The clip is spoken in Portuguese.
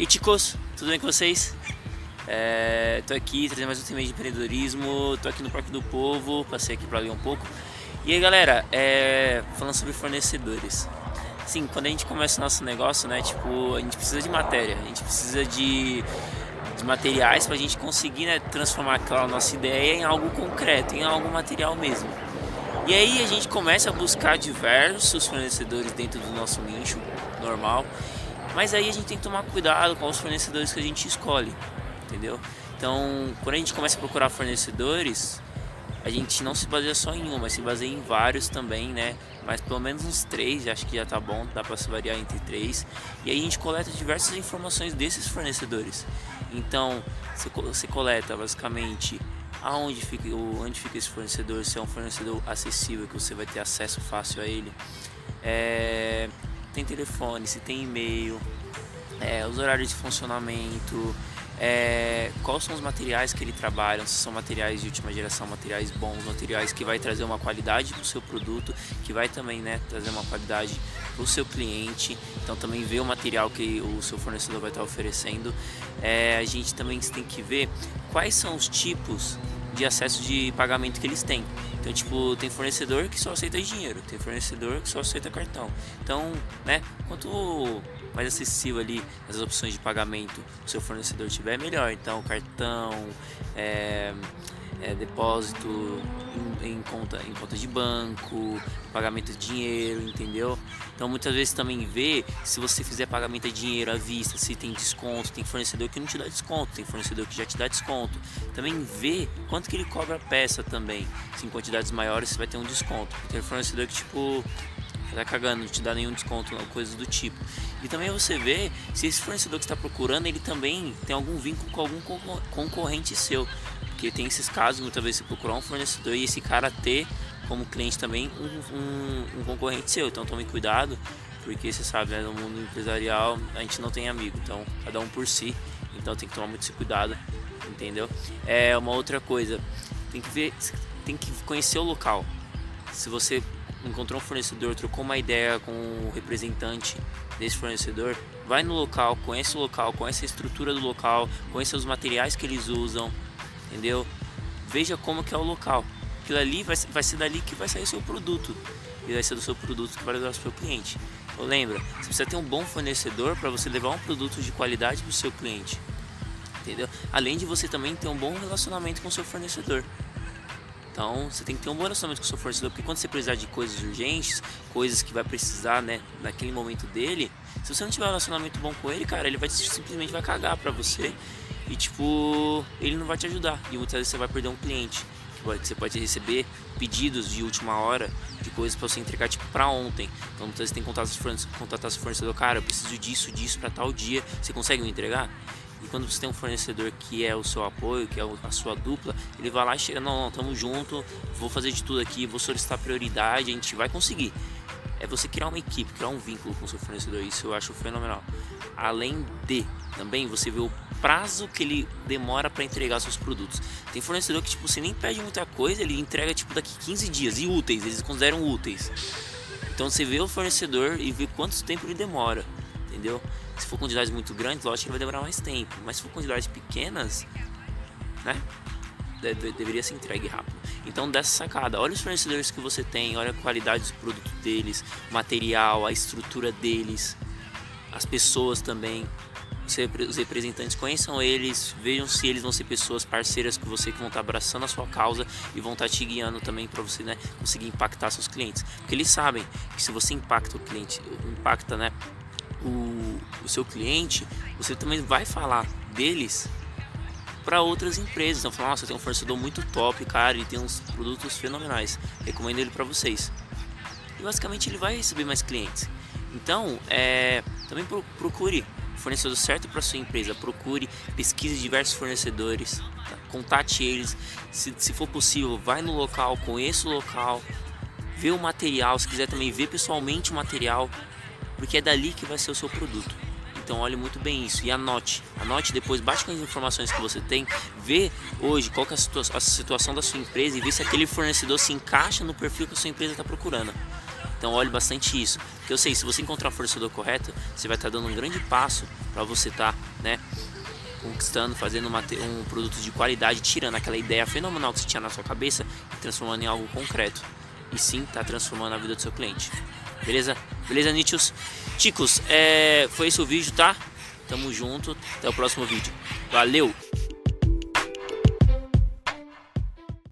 E chicos, tudo bem com vocês? É, tô aqui trazendo mais um tema de empreendedorismo, tô aqui no Parque do Povo, passei aqui para ler um pouco. E aí galera, é, falando sobre fornecedores. Sim, quando a gente começa o nosso negócio, né, tipo, a gente precisa de matéria, a gente precisa de, de materiais para a gente conseguir né, transformar aquela nossa ideia em algo concreto, em algo material mesmo. E aí a gente começa a buscar diversos fornecedores dentro do nosso nicho normal mas aí a gente tem que tomar cuidado com os fornecedores que a gente escolhe, entendeu? Então, quando a gente começa a procurar fornecedores, a gente não se baseia só em um, mas se baseia em vários também, né? Mas pelo menos uns três, acho que já tá bom, dá para se variar entre três. E aí a gente coleta diversas informações desses fornecedores. Então, você coleta basicamente aonde fica, onde fica esse fornecedor, se é um fornecedor acessível, que você vai ter acesso fácil a ele. É, tem telefone, se tem e-mail, é, os horários de funcionamento, é, quais são os materiais que ele trabalha, se são materiais de última geração, materiais bons, materiais que vai trazer uma qualidade para o seu produto, que vai também né, trazer uma qualidade para o seu cliente. Então também ver o material que o seu fornecedor vai estar oferecendo. É, a gente também tem que ver quais são os tipos de acesso de pagamento que eles têm. Então, tipo, tem fornecedor que só aceita dinheiro, tem fornecedor que só aceita cartão. Então, né, quanto mais acessível ali as opções de pagamento o seu fornecedor tiver, melhor. Então, cartão, é, é, depósito em, em, conta, em conta de banco, pagamento de dinheiro, entendeu? Então muitas vezes também vê se você fizer pagamento de dinheiro à vista, se tem desconto, tem fornecedor que não te dá desconto, tem fornecedor que já te dá desconto. Também vê quanto que ele cobra a peça também. Se em quantidades maiores você vai ter um desconto. Tem fornecedor que tipo tá cagando, não te dá nenhum desconto, coisas do tipo. E também você vê se esse fornecedor que está procurando, ele também tem algum vínculo com algum concorrente seu. Porque tem esses casos, muitas vezes você procurar um fornecedor e esse cara ter como cliente também um, um, um concorrente seu. Então tome cuidado, porque você sabe, né, no mundo empresarial a gente não tem amigo, então cada um por si. Então tem que tomar muito esse cuidado, entendeu? É uma outra coisa, tem que ver, tem que conhecer o local. Se você encontrou um fornecedor, trocou uma ideia com o representante desse fornecedor, vai no local, conhece o local, conhece a estrutura do local, conhece os materiais que eles usam, entendeu? Veja como que é o local. Aquilo ali vai, vai ser dali que vai sair o seu produto. E vai ser do seu produto que vai levar o seu cliente. Então lembra, você precisa ter um bom fornecedor para você levar um produto de qualidade para o seu cliente. Entendeu? Além de você também ter um bom relacionamento com o seu fornecedor. Então você tem que ter um bom relacionamento com o seu fornecedor, porque quando você precisar de coisas urgentes, coisas que vai precisar, né, naquele momento dele, se você não tiver um relacionamento bom com ele, cara, ele vai simplesmente vai cagar para você e tipo, ele não vai te ajudar. E muitas vezes você vai perder um cliente. Você pode receber pedidos de última hora de coisas para você entregar tipo para ontem. Então muitas vezes tem que contatar seu fornecedor, cara, eu preciso disso, disso para tal dia. Você consegue me entregar? E quando você tem um fornecedor que é o seu apoio, que é a sua dupla, ele vai lá e chega, não, não, tamo junto, vou fazer de tudo aqui, vou solicitar prioridade, a gente vai conseguir. É você criar uma equipe, criar um vínculo com o seu fornecedor, isso eu acho fenomenal. Além de, também você vê o prazo que ele demora para entregar seus produtos. Tem fornecedor que tipo, você nem pede muita coisa, ele entrega tipo daqui 15 dias e úteis, eles consideram úteis. Então você vê o fornecedor e vê quanto tempo ele demora, entendeu? Se for quantidades muito grandes, lógico que vai demorar mais tempo, mas se for quantidades pequenas, né? De, de, deveria ser entregue rápido. Então dessa sacada, olha os fornecedores que você tem, olha a qualidade dos produtos deles, material, a estrutura deles, as pessoas também, os representantes conheçam eles, vejam se eles vão ser pessoas parceiras com você que vão estar abraçando a sua causa e vão estar te guiando também para você né, conseguir impactar seus clientes. Porque eles sabem que se você impacta o cliente, impacta né, o, o seu cliente, você também vai falar deles para outras empresas. Então, falar, nossa, tem um fornecedor muito top, cara, ele tem uns produtos fenomenais. Recomendo ele para vocês. E basicamente ele vai receber mais clientes. Então, é, também procure fornecedor certo para sua empresa. Procure, pesquise diversos fornecedores, tá? contate eles. Se, se for possível, vai no local, conheça o local, vê o material. Se quiser também ver pessoalmente o material, porque é dali que vai ser o seu produto. Então olhe muito bem isso e anote. Anote depois, bate com as informações que você tem, vê hoje qual é a, situa a situação da sua empresa e vê se aquele fornecedor se encaixa no perfil que a sua empresa está procurando. Então olhe bastante isso. Porque eu sei, se você encontrar o fornecedor correto, você vai estar dando um grande passo para você estar, tá, né? conquistando, fazendo uma, um produto de qualidade, tirando aquela ideia fenomenal que você tinha na sua cabeça e transformando em algo concreto. E sim, tá transformando a vida do seu cliente. Beleza? Beleza, Nitios? Chicos, é, foi esse o vídeo, tá? Tamo junto. Até o próximo vídeo. Valeu!